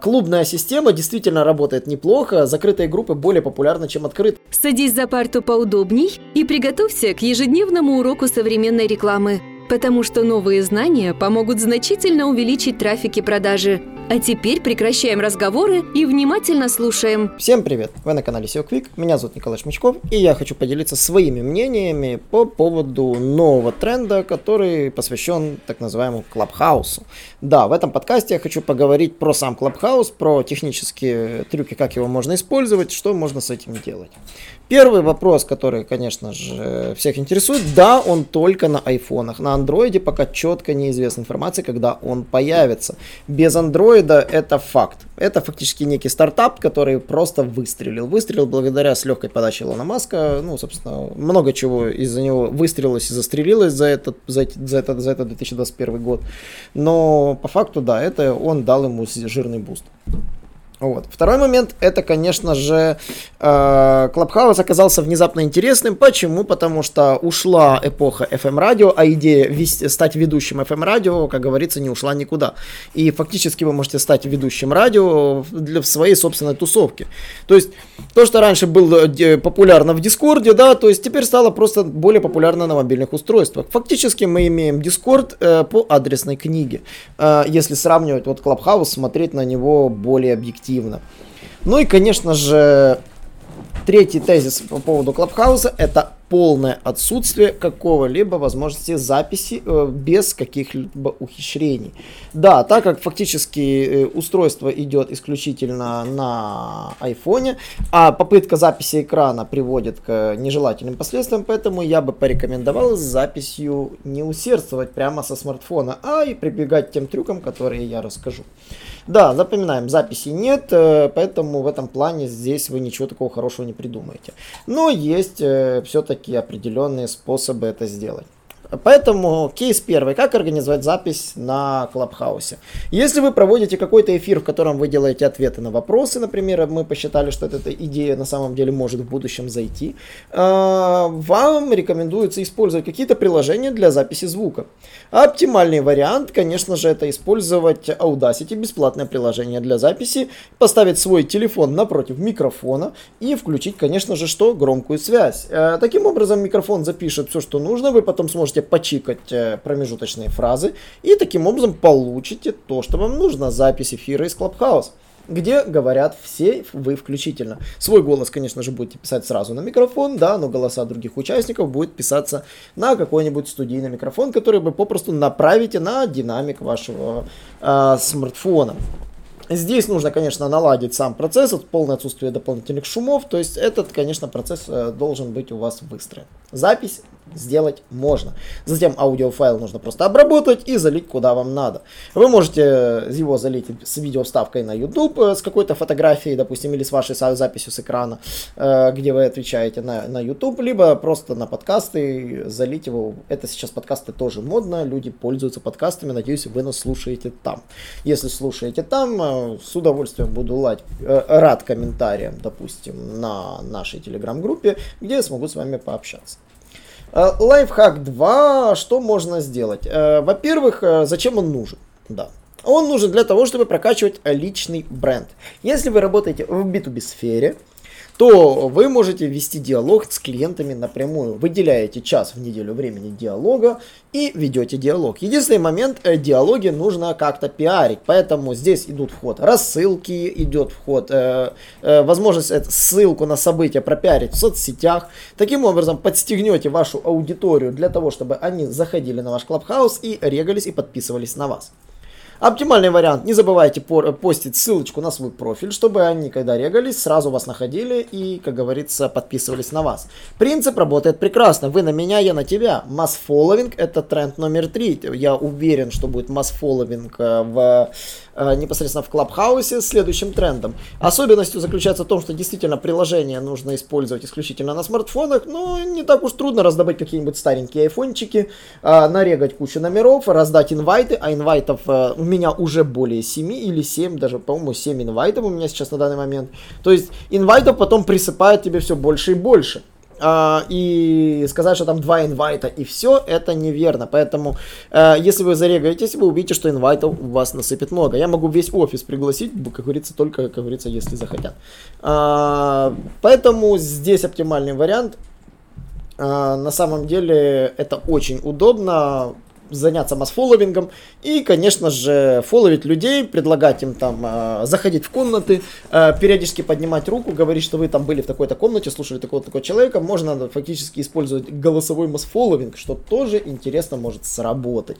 Клубная система действительно работает неплохо, закрытые группы более популярны, чем открытые. Садись за парту поудобней и приготовься к ежедневному уроку современной рекламы, потому что новые знания помогут значительно увеличить трафик и продажи. А теперь прекращаем разговоры и внимательно слушаем. Всем привет! Вы на канале SEO Quick, меня зовут Николай Шмычков, и я хочу поделиться своими мнениями по поводу нового тренда, который посвящен так называемому Клабхаусу. Да, в этом подкасте я хочу поговорить про сам Клабхаус, про технические трюки, как его можно использовать, что можно с этим делать. Первый вопрос, который, конечно же, всех интересует, да, он только на айфонах. На андроиде пока четко неизвестна информация, когда он появится. Без андроида это факт. Это фактически некий стартап, который просто выстрелил. Выстрелил благодаря с легкой подачи Илона Маска. Ну, собственно, много чего из-за него выстрелилось и застрелилось за этот, за, за, этот, за этот 2021 год. Но по факту, да, это он дал ему жирный буст. Вот. Второй момент, это, конечно же, Clubhouse оказался внезапно интересным. Почему? Потому что ушла эпоха FM-радио, а идея вести, стать ведущим FM-радио, как говорится, не ушла никуда. И фактически вы можете стать ведущим радио для своей собственной тусовки. То есть, то, что раньше было э, популярно в Discord е, да, то есть теперь стало просто более популярно на мобильных устройствах. Фактически мы имеем Discord э, по адресной книге. Э, если сравнивать вот Клабхаус, смотреть на него более объективно эффективно. Ну и, конечно же, третий тезис по поводу Клабхауса – это полное отсутствие какого-либо возможности записи э, без каких-либо ухищрений. Да, так как фактически э, устройство идет исключительно на айфоне, а попытка записи экрана приводит к нежелательным последствиям, поэтому я бы порекомендовал с записью не усердствовать прямо со смартфона, а и прибегать к тем трюкам, которые я расскажу. Да, запоминаем, записи нет, э, поэтому в этом плане здесь вы ничего такого хорошего не придумаете. Но есть э, все-таки определенные способы это сделать. Поэтому кейс первый. Как организовать запись на Клабхаусе? Если вы проводите какой-то эфир, в котором вы делаете ответы на вопросы, например, мы посчитали, что эта идея на самом деле может в будущем зайти, а, вам рекомендуется использовать какие-то приложения для записи звука. Оптимальный вариант, конечно же, это использовать Audacity, бесплатное приложение для записи, поставить свой телефон напротив микрофона и включить, конечно же, что? Громкую связь. Э, таким образом, микрофон запишет все, что нужно, вы потом сможете можете почикать э, промежуточные фразы и таким образом получите то, что вам нужно, запись эфира из Clubhouse где говорят все вы включительно. Свой голос, конечно же, будете писать сразу на микрофон, да, но голоса других участников будет писаться на какой-нибудь студийный микрофон, который вы попросту направите на динамик вашего э, смартфона. Здесь нужно, конечно, наладить сам процесс, полное отсутствие дополнительных шумов, то есть этот, конечно, процесс э, должен быть у вас выстроен. Запись сделать можно. Затем аудиофайл нужно просто обработать и залить куда вам надо. Вы можете его залить с видеовставкой на YouTube, э, с какой-то фотографией, допустим, или с вашей записью с экрана, э, где вы отвечаете на, на YouTube, либо просто на подкасты залить его. Это сейчас подкасты тоже модно, люди пользуются подкастами, надеюсь, вы нас слушаете там. Если слушаете там, э, с удовольствием буду лать, рад комментариям, допустим, на нашей телеграм-группе, где я смогу с вами пообщаться. Э, лайфхак 2. Что можно сделать? Э, во-первых, э, зачем он нужен? Да. Он нужен для того, чтобы прокачивать личный бренд. Если вы работаете в B2B сфере, то вы можете вести диалог с клиентами напрямую. Выделяете час в неделю времени диалога и ведете диалог. Единственный момент, э, диалоги нужно как-то пиарить, поэтому здесь идут вход рассылки, идет вход, э, э, возможность э, ссылку на события пропиарить в соцсетях. Таким образом подстегнете вашу аудиторию для того, чтобы они заходили на ваш клабхаус и регались и подписывались на вас. Оптимальный вариант, не забывайте постить ссылочку на свой профиль, чтобы они, когда регались, сразу вас находили и, как говорится, подписывались на вас. Принцип работает прекрасно. Вы на меня, я на тебя. Масс-фолловинг это тренд номер три. Я уверен, что будет масс-фолловинг э, в непосредственно в Клабхаусе следующим трендом. Особенностью заключается в том, что действительно приложение нужно использовать исключительно на смартфонах, но не так уж трудно раздобыть какие-нибудь старенькие айфончики, э, нарегать кучу номеров, раздать инвайты, а инвайтов э, у меня уже более 7 или 7, даже, по-моему, 7 инвайтов у меня сейчас на данный момент. То есть инвайтов потом присыпает тебе все больше и больше. Э, и сказать, что там два инвайта и все, это неверно. Поэтому, э, если вы зарегаетесь, вы увидите, что инвайтов у вас насыпет много. Я могу весь офис пригласить, как говорится, только, как говорится, если захотят. Э, поэтому здесь оптимальный вариант. Э, на самом деле это очень удобно заняться масс-фолловингом и, конечно же, фолловить людей, предлагать им там э, заходить в комнаты, э, периодически поднимать руку, говорить, что вы там были в такой-то комнате, слушали такого-то такого человека. Можно фактически использовать голосовой масс-фолловинг, что тоже интересно может сработать.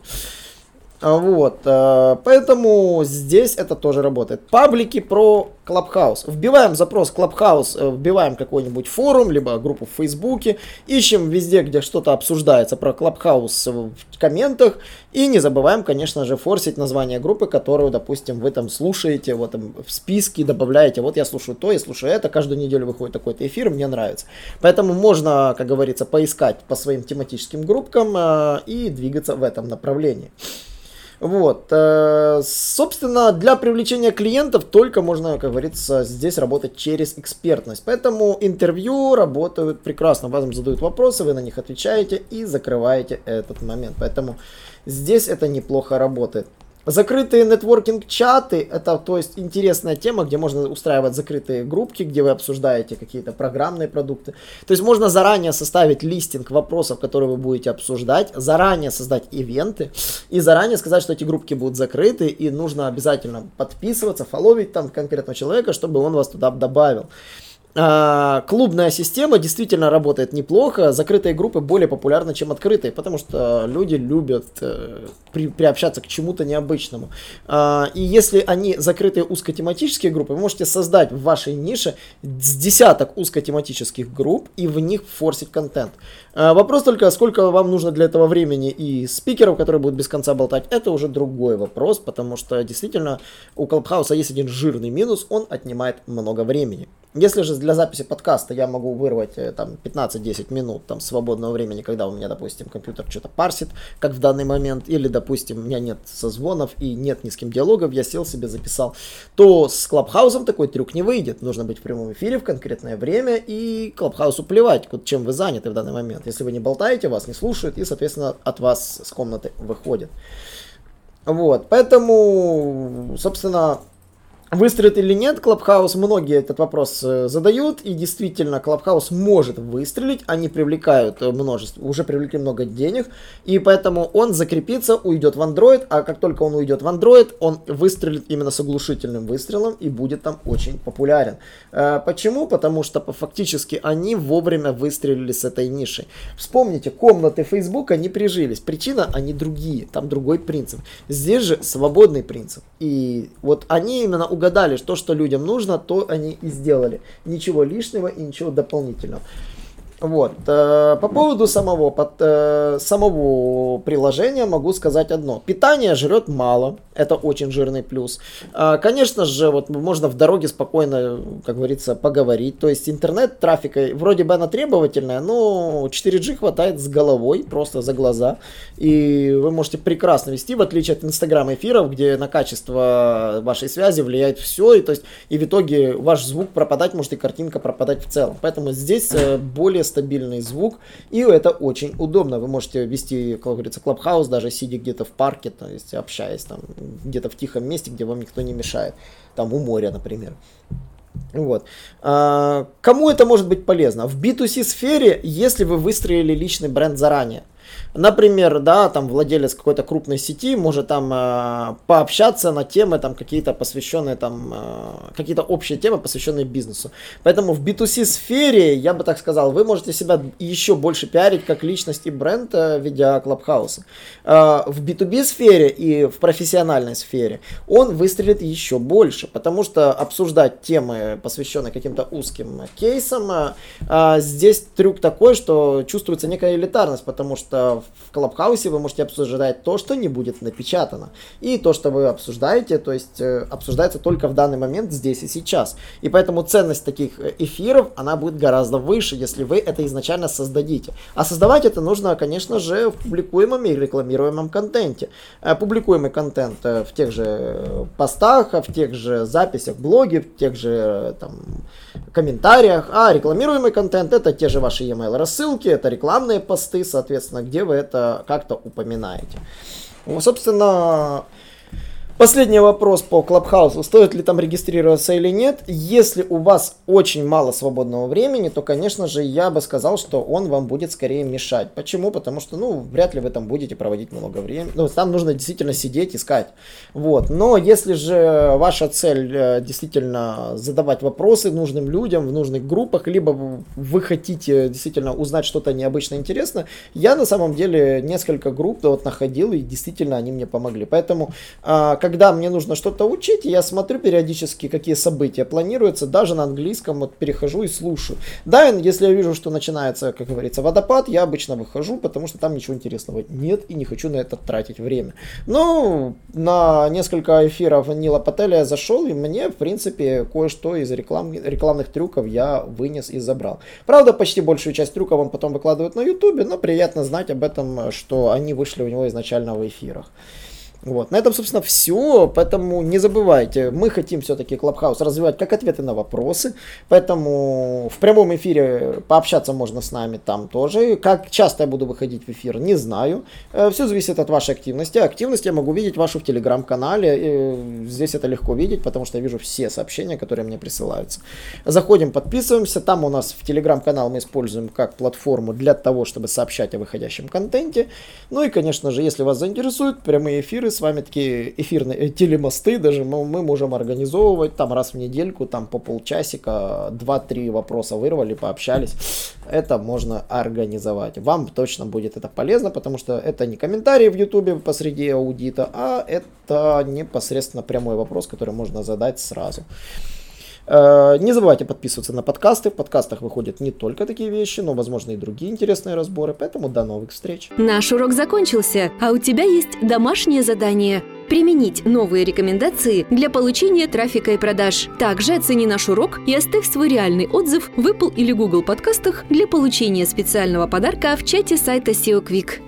А, вот, э, поэтому здесь это тоже работает. Паблики про Clubhouse. Вбиваем запрос Clubhouse, э, вбиваем какой-нибудь форум, либо группу в Фейсбуке, ищем везде, где что-то обсуждается про Clubhouse в комментах, и не забываем, конечно же, форсить название группы, которую, допустим, вы там слушаете, вот там в списке добавляете, вот я слушаю то, я слушаю это, каждую неделю выходит такой-то эфир, мне нравится. Поэтому можно, как говорится, поискать по своим тематическим группкам э, и двигаться в этом направлении. Вот. Э, собственно, для привлечения клиентов только можно, как говорится, здесь работать через экспертность. Поэтому интервью работают прекрасно. Вам задают вопросы, вы на них отвечаете и закрываете этот момент. Поэтому здесь это неплохо работает. Закрытые нетворкинг-чаты, это то есть интересная тема, где можно устраивать закрытые группки, где вы обсуждаете какие-то программные продукты. То есть можно заранее составить листинг вопросов, которые вы будете обсуждать, заранее создать ивенты и заранее сказать, что эти группки будут закрыты и нужно обязательно подписываться, фоловить там конкретного человека, чтобы он вас туда добавил. А, клубная система действительно работает неплохо. Закрытые группы более популярны, чем открытые, потому что люди любят э, при, приобщаться к чему-то необычному. А, и если они закрытые узкотематические группы, вы можете создать в вашей нише с десяток узкотематических групп и в них форсить контент. А, вопрос только, сколько вам нужно для этого времени и спикеров, которые будут без конца болтать, это уже другой вопрос, потому что действительно у Clubhouse есть один жирный минус, он отнимает много времени. Если же для записи подкаста я могу вырвать э, там 15-10 минут там свободного времени, когда у меня, допустим, компьютер что-то парсит, как в данный момент, или, допустим, у меня нет созвонов и нет ни с кем диалогов, я сел себе записал, то с Clubhouse ом такой трюк не выйдет. Нужно быть в прямом эфире в конкретное время и Clubhouse у плевать, чем вы заняты в данный момент. Если вы не болтаете, вас не слушают и, соответственно, от вас с комнаты выходит. Вот, поэтому, собственно, Выстрелит или нет Clubhouse, многие этот вопрос э, задают, и действительно Clubhouse может выстрелить, они привлекают э, множество, уже привлекли много денег, и поэтому он закрепится, уйдет в Android, а как только он уйдет в Android, он выстрелит именно с оглушительным выстрелом и будет там очень популярен. Э, почему? Потому что фактически они вовремя выстрелили с этой нишей. Вспомните, комнаты Facebook, они прижились, причина, они другие, там другой принцип. Здесь же свободный принцип, и вот они именно угадали, что, что людям нужно, то они и сделали. Ничего лишнего и ничего дополнительного. Вот. Э, по поводу самого, под, э, самого приложения могу сказать одно. Питание жрет мало. Это очень жирный плюс. Э, конечно же, вот можно в дороге спокойно, как говорится, поговорить. То есть интернет трафика вроде бы она требовательная, но 4G хватает с головой, просто за глаза. И вы можете прекрасно вести, в отличие от инстаграм эфиров, где на качество вашей связи влияет все. И, то есть, и в итоге ваш звук пропадать может и картинка пропадать в целом. Поэтому здесь более стабильный звук, и это очень удобно. Вы можете вести, как говорится, клабхаус, даже сидя где-то в парке, то есть общаясь там где-то в тихом месте, где вам никто не мешает, там у моря, например. Вот. А, кому это может быть полезно? В B2C сфере, если вы выстроили личный бренд заранее. Например, да, там владелец какой-то крупной сети может там э, пообщаться на темы там какие-то посвященные там, э, какие-то общие темы, посвященные бизнесу. Поэтому в B2C сфере, я бы так сказал, вы можете себя еще больше пиарить как личность и бренд, э, ведя Клабхауса. Э, в B2B сфере и в профессиональной сфере он выстрелит еще больше, потому что обсуждать темы, посвященные каким-то узким кейсам, э, здесь трюк такой, что чувствуется некая элитарность, потому что в Клабхаусе вы можете обсуждать то, что не будет напечатано. И то, что вы обсуждаете, то есть э, обсуждается только в данный момент здесь и сейчас. И поэтому ценность таких э, эфиров, она будет гораздо выше, если вы это изначально создадите. А создавать это нужно, конечно же, в публикуемом и рекламируемом контенте. Э, публикуемый контент в тех же постах, в тех же записях, блоге, в тех же там комментариях, а рекламируемый контент это те же ваши e-mail рассылки, это рекламные посты, соответственно, где вы это как-то упоминаете. Собственно, Последний вопрос по Клабхаусу. Стоит ли там регистрироваться или нет? Если у вас очень мало свободного времени, то, конечно же, я бы сказал, что он вам будет скорее мешать. Почему? Потому что, ну, вряд ли вы там будете проводить много времени. Ну, там нужно действительно сидеть, искать. Вот. Но если же ваша цель э, действительно задавать вопросы нужным людям в нужных группах, либо вы хотите действительно узнать что-то необычно интересное, я на самом деле несколько групп вот находил, и действительно они мне помогли. Поэтому, как когда мне нужно что-то учить, я смотрю периодически, какие события планируются, даже на английском вот перехожу и слушаю. Да, если я вижу, что начинается, как говорится, водопад, я обычно выхожу, потому что там ничего интересного нет и не хочу на это тратить время. Ну, на несколько эфиров Нила Пателя я зашел, и мне, в принципе, кое-что из реклам, рекламных трюков я вынес и забрал. Правда, почти большую часть трюков он потом выкладывает на ютубе, но приятно знать об этом, что они вышли у него изначально в эфирах. Вот. На этом, собственно, все. Поэтому не забывайте, мы хотим все-таки Клабхаус развивать как ответы на вопросы. Поэтому в прямом эфире пообщаться можно с нами там тоже. Как часто я буду выходить в эфир, не знаю. Э, все зависит от вашей активности. Активность я могу видеть вашу в телеграм-канале. Здесь это легко видеть, потому что я вижу все сообщения, которые мне присылаются. Заходим, подписываемся. Там у нас в телеграм-канал мы используем как платформу для того, чтобы сообщать о выходящем контенте. Ну и, конечно же, если вас заинтересуют прямые эфиры, с вами такие эфирные э, телемосты даже мы, мы можем организовывать там раз в недельку, там по полчасика, два-три вопроса вырвали, пообщались. Это можно организовать. Вам точно будет это полезно, потому что это не комментарии в ютубе посреди аудита, а это непосредственно прямой вопрос, который можно задать сразу. Э, не забывайте подписываться на подкасты. В подкастах выходят не только такие вещи, но, возможно, и другие интересные разборы. Поэтому до новых встреч. Наш урок закончился, а у тебя есть домашнее задание применить новые рекомендации для получения трафика и продаж. Также оцени наш урок и оставь свой реальный отзыв в Apple или Google подкастах для получения специального подарка в чате сайта SEO Quick.